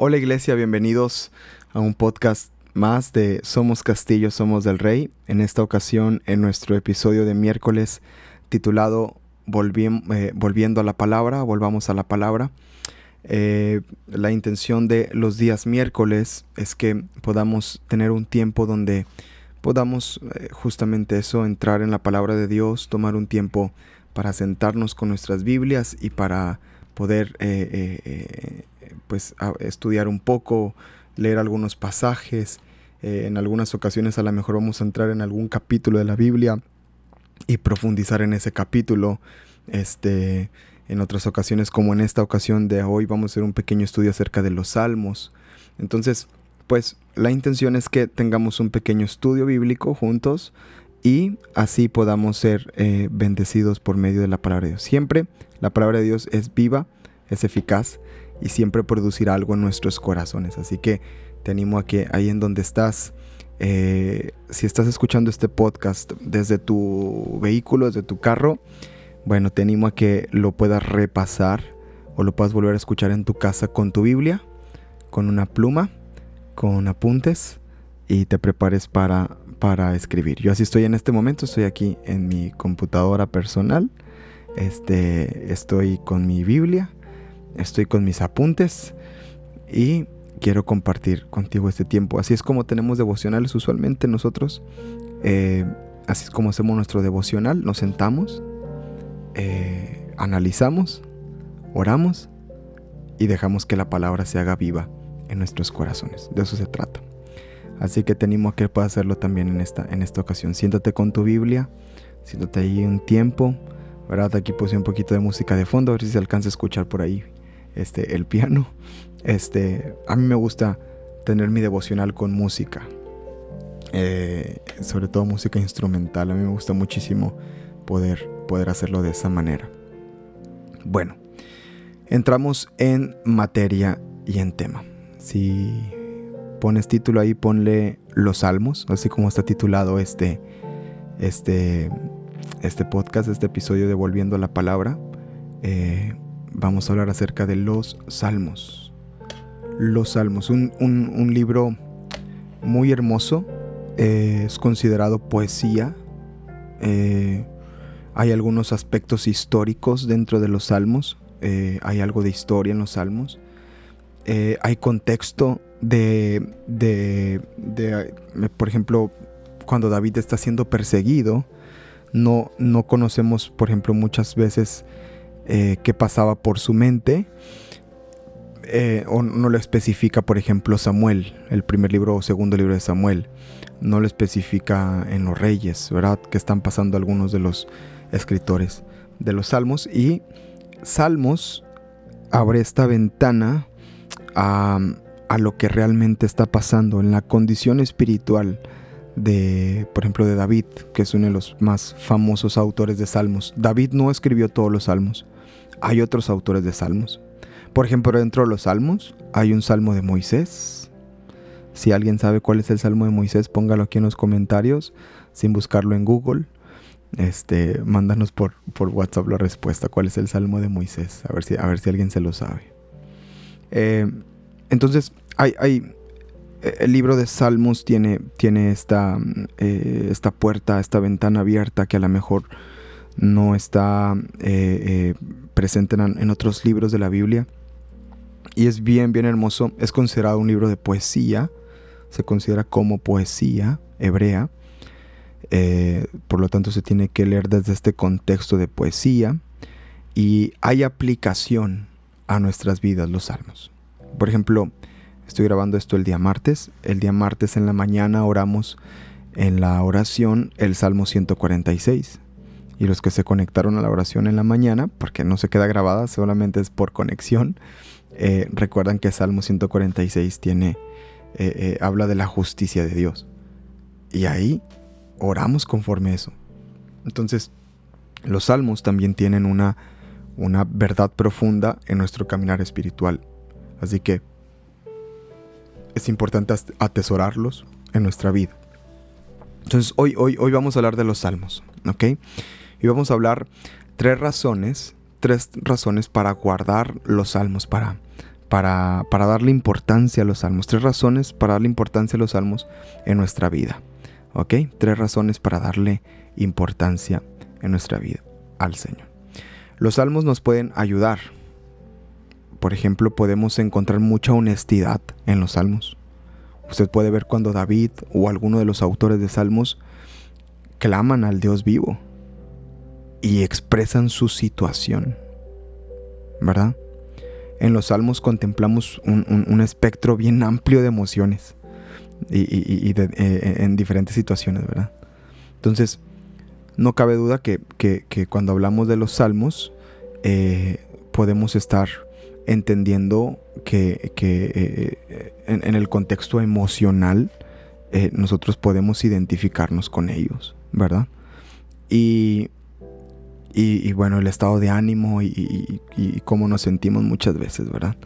Hola iglesia, bienvenidos a un podcast más de Somos Castillo, Somos del Rey. En esta ocasión, en nuestro episodio de miércoles titulado eh, Volviendo a la Palabra, Volvamos a la Palabra. Eh, la intención de los días miércoles es que podamos tener un tiempo donde podamos eh, justamente eso, entrar en la palabra de Dios, tomar un tiempo para sentarnos con nuestras Biblias y para poder pues estudiar un poco, leer algunos pasajes. Eh, en algunas ocasiones a lo mejor vamos a entrar en algún capítulo de la Biblia y profundizar en ese capítulo. Este, en otras ocasiones, como en esta ocasión de hoy, vamos a hacer un pequeño estudio acerca de los salmos. Entonces, pues la intención es que tengamos un pequeño estudio bíblico juntos y así podamos ser eh, bendecidos por medio de la palabra de Dios. Siempre la palabra de Dios es viva, es eficaz y siempre producirá algo en nuestros corazones. Así que te animo a que ahí en donde estás, eh, si estás escuchando este podcast desde tu vehículo, desde tu carro, bueno, te animo a que lo puedas repasar o lo puedas volver a escuchar en tu casa con tu Biblia, con una pluma, con apuntes y te prepares para, para escribir. Yo así estoy en este momento, estoy aquí en mi computadora personal, este, estoy con mi Biblia estoy con mis apuntes y quiero compartir contigo este tiempo. Así es como tenemos devocionales usualmente nosotros. Eh, así es como hacemos nuestro devocional. Nos sentamos, eh, analizamos, oramos y dejamos que la palabra se haga viva en nuestros corazones. De eso se trata. Así que te animo a que puedas hacerlo también en esta, en esta ocasión. Siéntate con tu Biblia, siéntate ahí un tiempo. ¿verdad? Aquí puse un poquito de música de fondo, a ver si se alcanza a escuchar por ahí este, el piano. Este, a mí me gusta tener mi devocional con música. Eh, sobre todo música instrumental. A mí me gusta muchísimo poder, poder hacerlo de esa manera. Bueno, entramos en materia y en tema. Si pones título ahí, ponle los salmos, así como está titulado este, este, este podcast, este episodio de Volviendo a la Palabra. Eh, vamos a hablar acerca de los salmos. Los salmos, un, libro muy hermoso, eh, es considerado poesía. Eh, hay algunos aspectos históricos dentro de los salmos, eh, hay algo de historia en los salmos. hay contexto de, de, por ejemplo, cuando David está siendo perseguido, no, no conocemos, por ejemplo, muchas veces eh, qué pasaba por su mente. Eh, o no lo especifica, por ejemplo, Samuel, el primer libro o segundo libro de Samuel. No lo especifica en los reyes, ¿verdad? Que están pasando algunos de los escritores de los salmos. Y Salmos abre esta ventana a, a lo que realmente está pasando en la condición espiritual de, por ejemplo, de David, que es uno de los más famosos autores de salmos. David no escribió todos los salmos hay otros autores de salmos. Por ejemplo, dentro de los salmos hay un salmo de Moisés. Si alguien sabe cuál es el salmo de Moisés, póngalo aquí en los comentarios, sin buscarlo en Google. Este, mándanos por, por WhatsApp la respuesta, cuál es el salmo de Moisés, a ver si, a ver si alguien se lo sabe. Eh, entonces, hay, hay, eh, el libro de Salmos tiene, tiene esta, eh, esta puerta, esta ventana abierta que a lo mejor no está eh, eh, presente en, otros libros de la Biblia. Y es bien, bien hermoso. Es considerado un libro de poesía. Se considera como poesía hebrea. Eh, por lo tanto, se tiene que leer desde este contexto de poesía. Y hay aplicación a nuestras vidas los salmos. Por ejemplo, estoy grabando esto el día martes. El día martes en la mañana oramos en la oración el Salmo 146 y los que se conectaron a la oración en la mañana, porque no se queda grabada, solamente es por conexión, eh, recuerdan que Salmo 146 tiene, eh, eh, habla de la justicia de Dios. Y ahí oramos conforme a eso. Entonces, los salmos también tienen una, una verdad profunda en nuestro caminar espiritual. Así que es importante atesorarlos en nuestra vida. Entonces, hoy, hoy, hoy vamos a hablar de los salmos, ¿ok? Y vamos a hablar tres razones, tres razones para guardar los salmos, para, para, para darle importancia a los salmos. Tres razones para darle importancia a los salmos en nuestra vida. ¿Ok? Tres razones para darle importancia en nuestra vida al Señor. Los salmos nos pueden ayudar. Por ejemplo, podemos encontrar mucha honestidad en los salmos. Usted puede ver cuando David o alguno de los autores de salmos claman al Dios vivo y expresan su situación. ¿Verdad? En los salmos contemplamos un, espectro bien amplio de emociones y, eh, en diferentes situaciones, ¿verdad? Entonces, no cabe duda que, cuando hablamos de los salmos, eh, podemos estar entendiendo que, eh, en, el contexto emocional nosotros podemos identificarnos con ellos, ¿verdad? Y, y, bueno, el estado de ánimo y, cómo nos sentimos muchas veces, ¿verdad?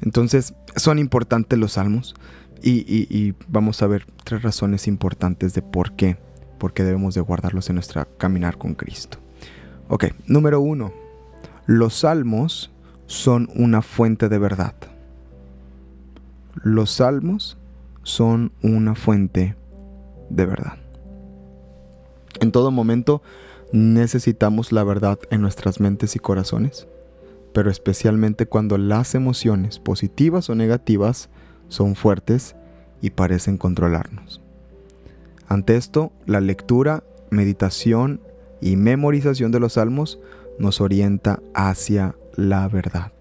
Entonces, son importantes los salmos y, vamos a ver tres razones importantes de por qué, por qué debemos de guardarlos en nuestra caminar con Cristo. Ok, número uno, los salmos son una fuente de verdad. Los salmos son una fuente de verdad. En todo momento necesitamos la verdad en nuestras mentes y corazones, pero especialmente cuando las emociones, positivas o negativas, son fuertes y parecen controlarnos. Ante esto, la lectura, meditación y memorización de los salmos nos orienta hacia la verdad.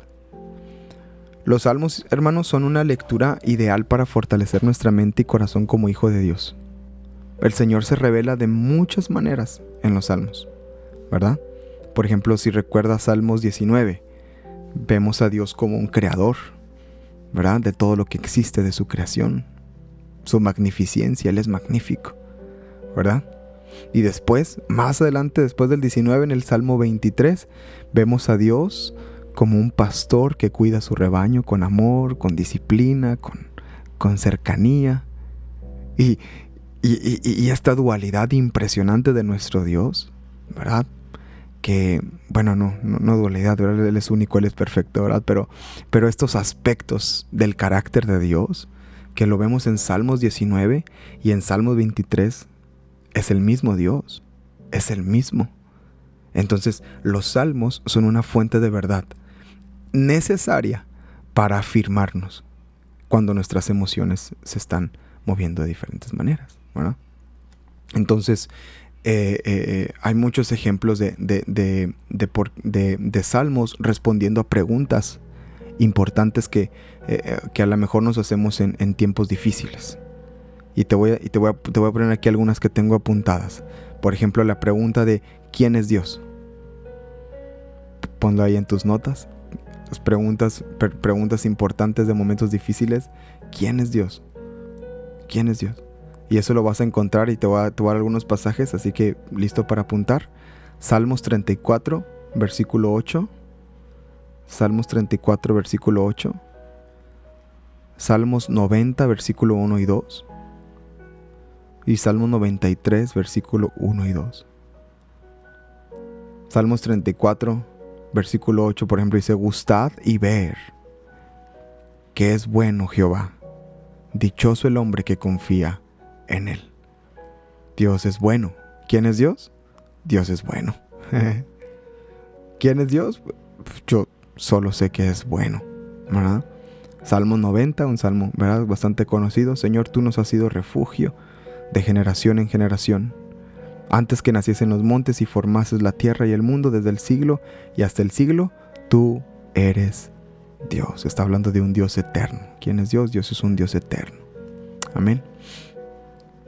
Los salmos, hermanos, son una lectura ideal para fortalecer nuestra mente y corazón como hijo de Dios. El Señor se revela de muchas maneras en los salmos, ¿verdad? Por ejemplo, si recuerdas Salmos 19, vemos a Dios como un creador, ¿verdad? De todo lo que existe de su creación. Su magnificencia, Él es magnífico, ¿verdad? Y después, más adelante, después del 19, en el Salmo 23, vemos a Dios como un pastor que cuida su rebaño con amor, con disciplina, con, con cercanía. Y, y, esta dualidad impresionante de nuestro Dios, ¿verdad? Que, bueno, no, no, dualidad. Él es único, Él es perfecto, ¿verdad? Pero, pero estos aspectos del carácter de Dios, que lo vemos en Salmos 19 y en Salmos 23, es el mismo Dios, es el mismo. Entonces, los salmos son una fuente de verdad necesaria para afirmarnos cuando nuestras emociones se están moviendo de diferentes maneras. Entonces, eh, eh, hay muchos ejemplos de, de, salmos respondiendo a preguntas importantes que, eh, que, a lo mejor nos hacemos en, tiempos difíciles. Y, te voy, a, y te, voy te voy a poner aquí algunas que tengo apuntadas. Por ejemplo, la pregunta de ¿quién es Dios? Ponlo ahí en tus notas. Las preguntas, preguntas importantes de momentos difíciles. ¿Quién es Dios? ¿Quién es Dios? Y eso lo vas a encontrar y te voy a, dar algunos pasajes, así que listo para apuntar. Salmos 34, versículo 8. Salmos 34, versículo 8. Salmos 90, versículo 1 y 2. Y Salmos 93, versículo 1 y 2. Salmos 34, versículo 8, por ejemplo, dice, gustad y ver que es bueno Jehová. Dichoso el hombre que confía en Él. Dios es bueno. ¿Quién es Dios? Dios es bueno. ¿Quién es Dios? Yo solo sé que es bueno. ¿verdad? Salmo 90, un salmo ¿verdad? bastante conocido. Señor, tú nos has sido refugio de generación en generación. Antes que naciesen los montes y formases la tierra y el mundo desde el siglo y hasta el siglo, tú eres Dios. Está hablando de un Dios eterno. ¿Quién es Dios? Dios es un Dios eterno. Amén.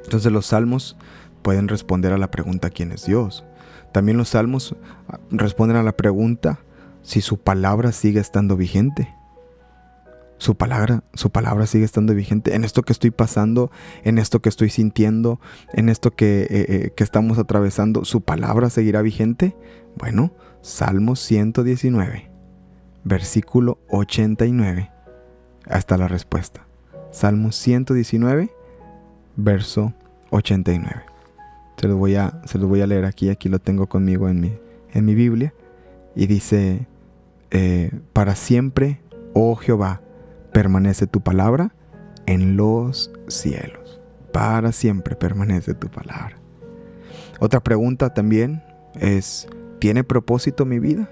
Entonces los salmos pueden responder a la pregunta ¿quién es Dios? También los salmos ah, responden a la pregunta si su palabra sigue estando vigente. Su palabra, su palabra sigue estando vigente en esto que estoy pasando, en esto que estoy sintiendo, en esto que, eh, eh, que estamos atravesando. ¿Su palabra seguirá vigente? Bueno, Salmo 119, versículo 89. Hasta la respuesta. Salmo 119, verso 89. Se los voy a, se voy a leer aquí, aquí lo tengo conmigo en mi, en mi Biblia. Y dice, eh, para siempre, Oh Jehová, permanece tu palabra en los cielos. Para siempre permanece tu palabra. Otra pregunta también es, ¿tiene propósito mi vida?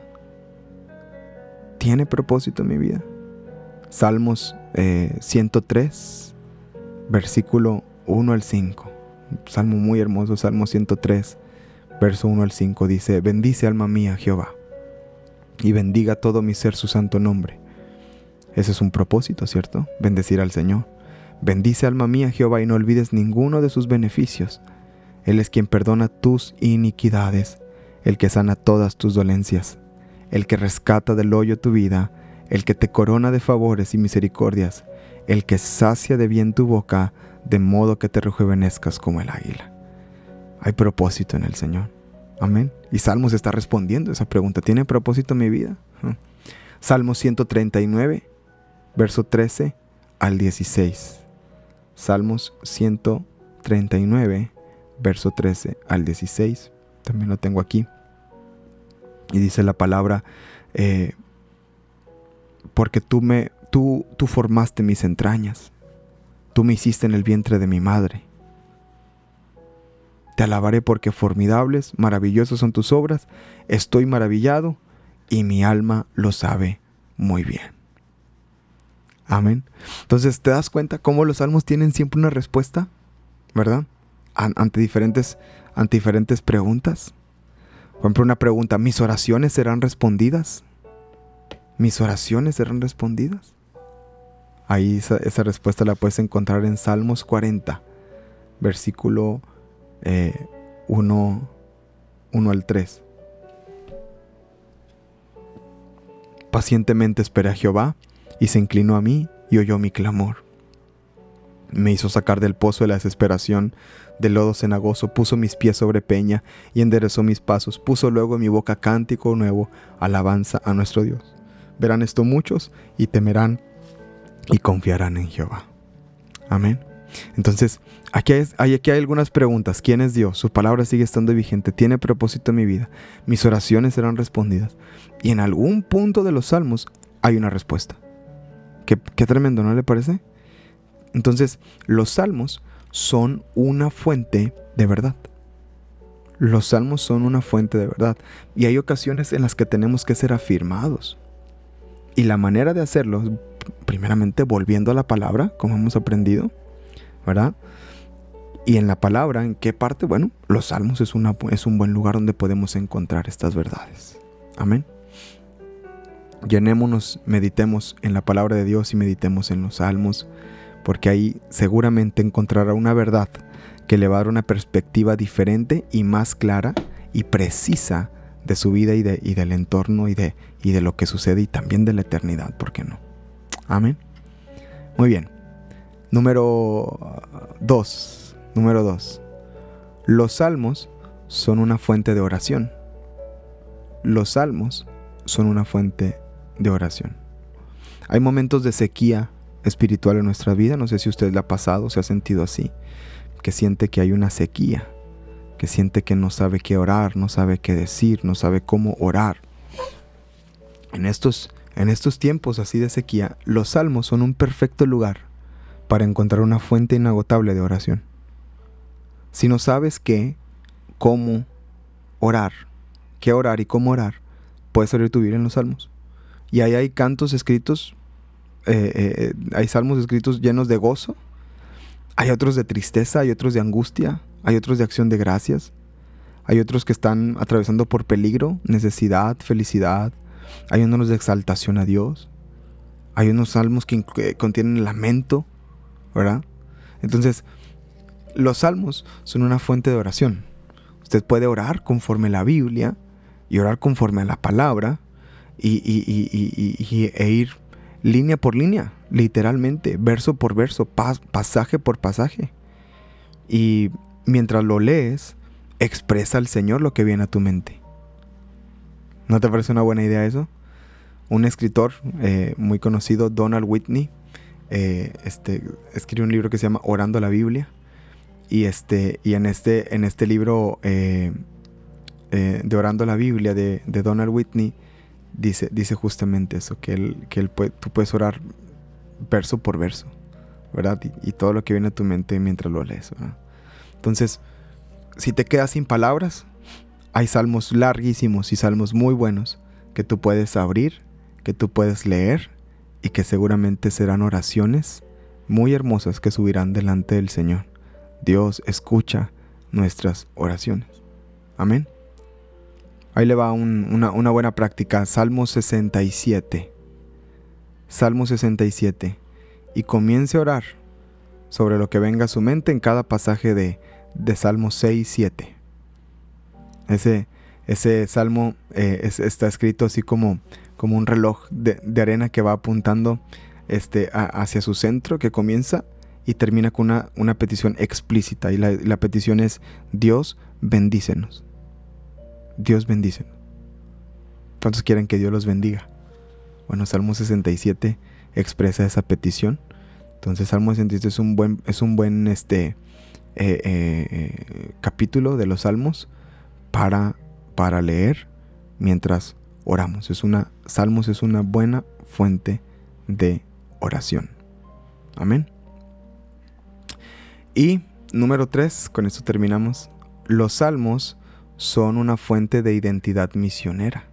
¿Tiene propósito mi vida? Salmos 103, eh, versículo 1 al 5. Salmo muy hermoso, Salmo 103, verso 1 al 5 dice, bendice alma mía Jehová, y bendiga todo mi ser su santo nombre. Ese es un propósito, ¿cierto? Bendecir al Señor. Bendice alma mía Jehová y no olvides ninguno de sus beneficios. Él es quien perdona tus iniquidades, el que sana todas tus dolencias, el que rescata del hoyo tu vida, el que te corona de favores y misericordias, el que sacia de bien tu boca, de modo que te rejuvenezcas como el águila. Hay propósito en el Señor. Amén. Y Salmos está respondiendo esa pregunta. ¿Tiene propósito mi vida? Salmo 139, verso 13 al 16. Salmos 139, verso 13 al 16. También lo tengo aquí. Y dice la palabra, eh, porque tú me, tú, tú formaste mis entrañas, tú me hiciste en el vientre de mi madre. Te alabaré porque formidables, maravillosos son tus obras, estoy maravillado y mi alma lo sabe muy bien. Amén. Entonces, ¿te das cuenta cómo los salmos tienen siempre una respuesta? ¿Verdad? Ante diferentes, ante diferentes preguntas. Por ejemplo, una pregunta, ¿mis oraciones serán respondidas? ¿Mis oraciones serán respondidas? Ahí esa, respuesta la puedes encontrar en Salmos 40, versículo 1, eh, al 3. Pacientemente esperé a Jehová y se inclinó a mí y oyó mi clamor. Me hizo sacar del pozo de la desesperación, del lodo cenagoso, puso mis pies sobre peña y enderezó mis pasos, puso luego en mi boca cántico nuevo, alabanza a nuestro Dios. Verán esto muchos y temerán y confiarán en Jehová. Amén. Entonces, aquí hay, aquí algunas preguntas. ¿Quién es Dios? Su palabra sigue estando vigente. ¿Tiene propósito en mi vida? Mis oraciones serán respondidas. Y en algún punto de los salmos hay una respuesta. Qué, tremendo, ¿no le parece? Entonces, los salmos son una fuente de verdad. Los salmos son una fuente de verdad. Y hay ocasiones en las que tenemos que ser afirmados. Y la manera de hacerlo, primeramente volviendo a la palabra, como hemos aprendido, ¿verdad? Y en la palabra, ¿en qué parte? Bueno, los salmos es, una, es un buen lugar donde podemos encontrar estas verdades. Amén llenémonos, meditemos en la palabra de Dios y meditemos en los salmos, porque ahí seguramente encontrará una verdad que le va a dar una perspectiva diferente y más clara y precisa de su vida y, de, y del entorno y de, y de lo que sucede y también de la eternidad, ¿por qué no? Amén. Muy bien. Número 2. Número 2. Los salmos son una fuente de oración. Los salmos son una fuente de oración. Hay momentos de sequía espiritual en nuestra vida, no sé si usted le ha pasado, se ha sentido así, que siente que hay una sequía, que siente que no sabe qué orar, no sabe qué decir, no sabe cómo orar. En estos, en estos tiempos así de sequía, los salmos son un perfecto lugar para encontrar una fuente inagotable de oración. Si no sabes qué, cómo orar, qué orar y cómo orar, puedes abrir tu vida en los salmos. Y ahí hay cantos escritos, eh, eh, hay salmos escritos llenos de gozo, hay otros de tristeza, hay otros de angustia, hay otros de acción de gracias, hay otros que están atravesando por peligro, necesidad, felicidad, hay unos de exaltación a Dios, hay unos salmos que, que contienen lamento, ¿verdad? Entonces, los salmos son una fuente de oración. Usted puede orar conforme la Biblia y orar conforme a la palabra y, e ir línea por línea, literalmente, verso por verso, pasaje por pasaje. Y mientras lo lees, expresa al Señor lo que viene a tu mente. ¿No te parece una buena idea eso? Un escritor eh, muy conocido, Donald Whitney, eh, este, escribió un libro que se llama Orando la Biblia. Y, este, y en, este, en este libro eh, de Orando la Biblia de, de Donald Whitney, dice, dice justamente eso, que, él, que él tú puedes orar verso por verso, ¿verdad? Y, todo lo que viene a tu mente mientras lo lees, ¿verdad? Entonces, si te quedas sin palabras, hay salmos larguísimos y salmos muy buenos que tú puedes abrir, que tú puedes leer y que seguramente serán oraciones muy hermosas que subirán delante del Señor. Dios escucha nuestras oraciones. Amén. Ahí le va una, buena práctica. Salmo 67. Salmo 67. Y comience a orar sobre lo que venga a su mente en cada pasaje de, de Salmo 6 7. Ese, ese salmo eh, está escrito así como, como un reloj de, arena que va apuntando este, hacia su centro, que comienza y termina con una, una petición explícita. Y la, petición es, Dios bendícenos. Dios bendícenos. ¿Cuántos quieren que Dios los bendiga? Bueno, Salmo 67 expresa esa petición. Entonces, Salmo 67 es un buen, es un buen este, eh, eh, capítulo de los Salmos para, para leer mientras oramos. Es una, Salmos es una buena fuente de oración. Amén. Y número 3, con esto terminamos. Los salmos son una fuente de identidad misionera.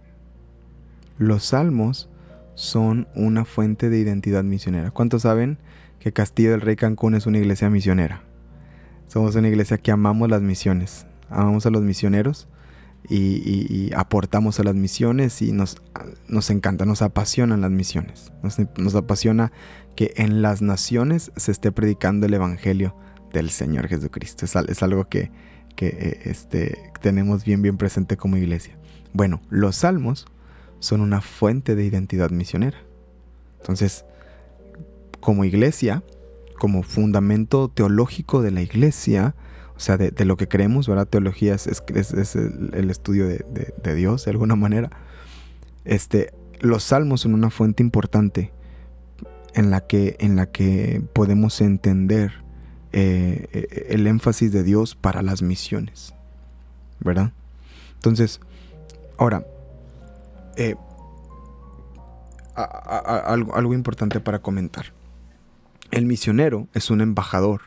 Los salmos son una fuente de identidad misionera. ¿Cuántos saben que Castillo del Rey Cancún es una iglesia misionera? Somos una iglesia que amamos las misiones, amamos a los misioneros y, aportamos a las misiones y nos, nos encanta, nos apasionan las misiones. Nos, apasiona que en las naciones se esté predicando el Evangelio del Señor Jesucristo. Es, algo que, eh, este, tenemos bien, bien presente como iglesia. Bueno, los salmos son una fuente de identidad misionera. Entonces, como iglesia, como fundamento teológico de la iglesia, o sea, de, lo que creemos, ¿verdad? Teología es, el, estudio de, Dios, de alguna manera. Este, los salmos son una fuente importante en la que, en la que podemos entender eh, el énfasis de Dios para las misiones, ¿verdad? Entonces, ahora, eh, algo importante para comentar. El misionero es un embajador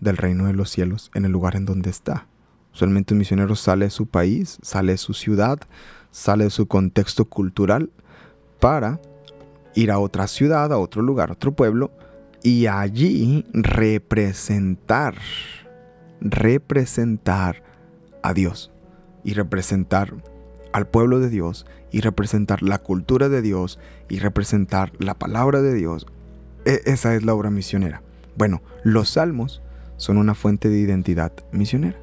del reino de los cielos en el lugar en donde está. Usualmente un misionero sale de su país, sale de su ciudad, sale de su contexto cultural para ir a otra ciudad, a otro lugar, a otro pueblo y allí representar, representar a Dios y representar al pueblo de Dios y representar la cultura de Dios y representar la palabra de Dios e, esa es la obra misionera. Bueno, los salmos son una fuente de identidad misionera.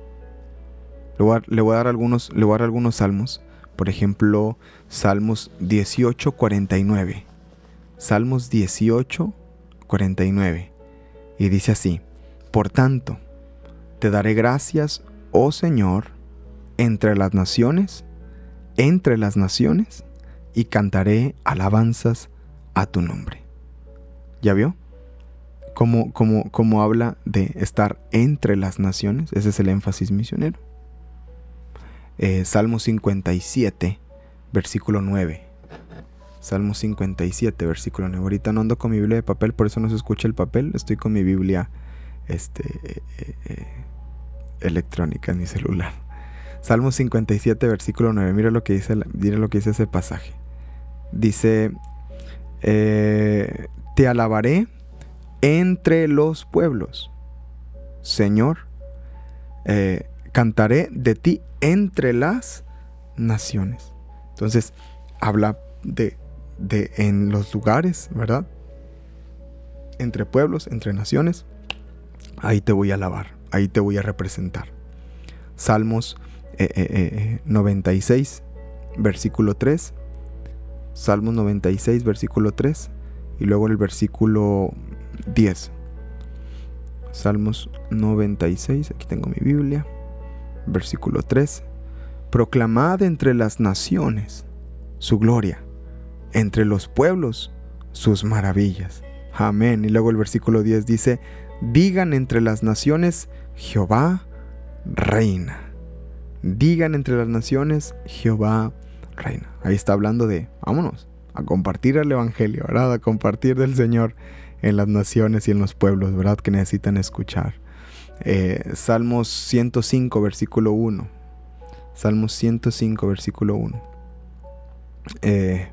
Le voy a, dar, algunos, le voy a dar algunos salmos. Por ejemplo, Salmos 18, 49. Salmos 18, 49. Y dice así, Por tanto, te daré gracias, oh Señor, entre las naciones, entre las naciones, y cantaré alabanzas a tu nombre. ¿Ya vio? Como, como, habla de estar entre las naciones, ese es el énfasis misionero. Eh, Salmo 57, versículo 9. Salmo 57, versículo 9. Ahorita no ando con mi Biblia de papel, por eso no se escucha el papel. Estoy con mi Biblia este, eh, eh, electrónica en mi celular. Salmo 57, versículo 9. Mira lo que dice, mira lo que dice ese pasaje. Dice, te alabaré entre los pueblos. Señor, eh, cantaré de ti entre las naciones. Entonces, habla de, de en los lugares, ¿verdad? Entre pueblos, entre naciones. Ahí te voy a alabar, ahí te voy a representar. Salmos 96, eh, eh, versículo 3. Salmos 96, versículo 3 y luego el versículo 10. Salmos 96, aquí tengo mi Biblia. Versículo 3. Proclamad entre las naciones su gloria, entre los pueblos sus maravillas. Amén. Y luego el versículo 10 dice, digan entre las naciones, Jehová reina. Digan entre las naciones, Jehová reina. Ahí está hablando de, vámonos, a compartir el Evangelio, ¿verdad? A compartir del Señor en las naciones y en los pueblos, ¿verdad? Que necesitan escuchar. Eh, Salmos 105, versículo 1. Salmos 105, versículo 1. Eh,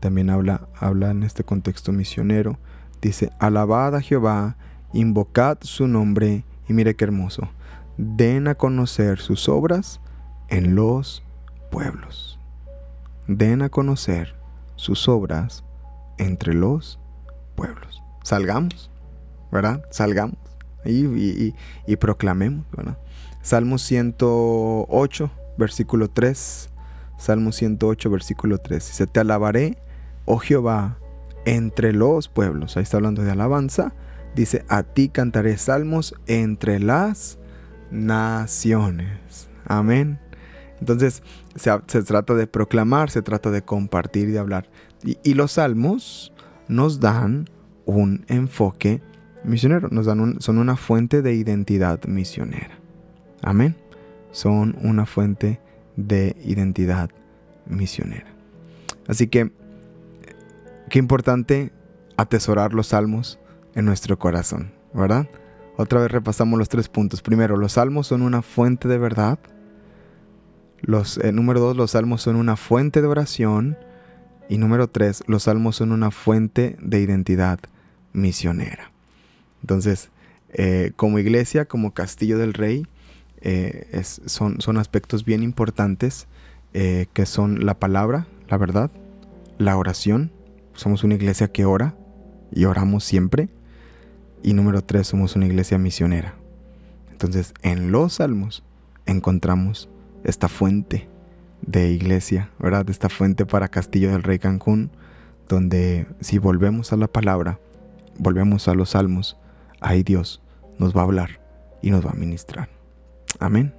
también habla, habla en este contexto misionero. Dice, alabad a Jehová, invocad su nombre, y mire qué hermoso, den a conocer sus obras en los pueblos. Den a conocer sus obras entre los pueblos. Salgamos, ¿verdad? Salgamos y, y, proclamemos, ¿verdad? Salmo 108, versículo 3. Salmo 108, versículo 3. Dice, te alabaré, oh Jehová, entre los pueblos. Ahí está hablando de alabanza. Dice, a ti cantaré salmos entre las naciones. Amén. Entonces se, trata de proclamar, se trata de compartir, de hablar. Y, los salmos nos dan un enfoque misionero, nos dan son una fuente de identidad misionera. Amén. Son una fuente de identidad misionera. Así que, qué importante atesorar los salmos en nuestro corazón, ¿verdad? Otra vez repasamos los tres puntos. Primero, los salmos son una fuente de verdad. Los, eh, número dos, los salmos son una fuente de oración. Y número tres, los salmos son una fuente de identidad misionera. Entonces, eh, como iglesia, como castillo del rey, eh, son, son, aspectos bien importantes que son la palabra, la verdad, la oración. Somos una iglesia que ora y oramos siempre. Y número tres, somos una iglesia misionera. Entonces, en los salmos encontramos esta fuente de iglesia, ¿verdad? Esta fuente para Castillo del Rey Cancún, donde si volvemos a la palabra, volvemos a los salmos, ahí Dios nos va a hablar y nos va a ministrar. Amén.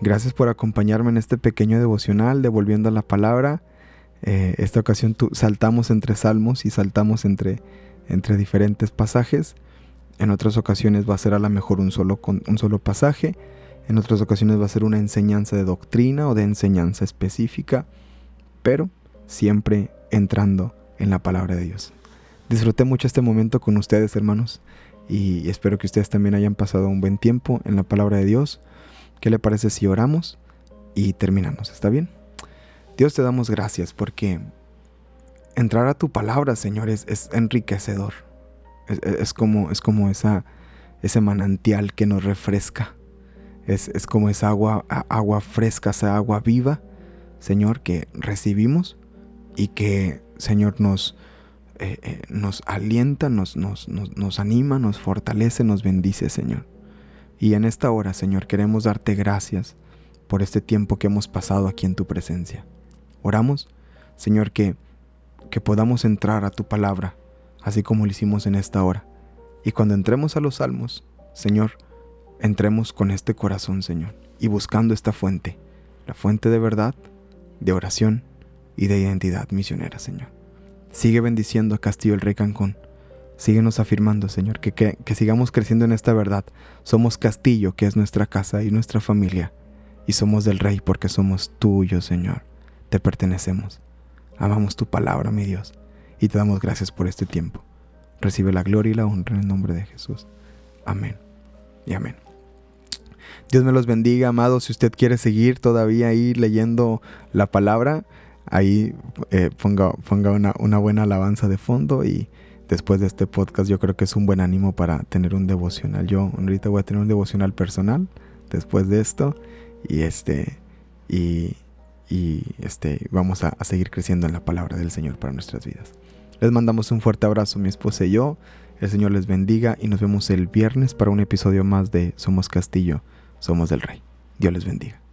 Gracias por acompañarme en este pequeño devocional devolviendo la palabra. Eh, esta ocasión saltamos entre salmos y saltamos entre, entre diferentes pasajes. En otras ocasiones va a ser a lo mejor un solo, un solo pasaje. En otras ocasiones va a ser una enseñanza de doctrina o de enseñanza específica, pero siempre entrando en la palabra de Dios. Disfruté mucho este momento con ustedes, hermanos, y espero que ustedes también hayan pasado un buen tiempo en la palabra de Dios. ¿Qué le parece si oramos y terminamos? ¿Está bien? Dios te damos gracias porque entrar a tu palabra, Señor, es, enriquecedor. Es, como, es como esa, ese manantial que nos refresca es, como esa agua, agua fresca, esa agua viva, Señor, que recibimos y que, Señor, nos, eh, eh, nos alienta, nos, nos, nos, anima, nos fortalece, nos bendice, Señor. Y en esta hora, Señor, queremos darte gracias por este tiempo que hemos pasado aquí en tu presencia. Oramos, Señor, que, que podamos entrar a tu palabra, así como lo hicimos en esta hora. Y cuando entremos a los salmos, Señor, entremos con este corazón, Señor, y buscando esta fuente, la fuente de verdad, de oración y de identidad misionera, Señor. Sigue bendiciendo a Castillo el Rey Cancún. Síguenos afirmando, Señor, que, que, que sigamos creciendo en esta verdad. Somos Castillo, que es nuestra casa y nuestra familia, y somos del Rey porque somos tuyos, Señor. Te pertenecemos. Amamos tu palabra, mi Dios, y te damos gracias por este tiempo. Recibe la gloria y la honra en el nombre de Jesús. Amén y amén. Dios me los bendiga, amados. Si usted quiere seguir todavía ahí leyendo la palabra, ahí eh, ponga, una, buena alabanza de fondo y después de este podcast yo creo que es un buen ánimo para tener un devocional. Yo ahorita voy a tener un devocional personal después de esto y este y este vamos a, a seguir creciendo en la palabra del Señor para nuestras vidas. Les mandamos un fuerte abrazo mi esposa y yo. El Señor les bendiga y nos vemos el viernes para un episodio más de Somos Castillo, Somos del Rey. Dios les bendiga.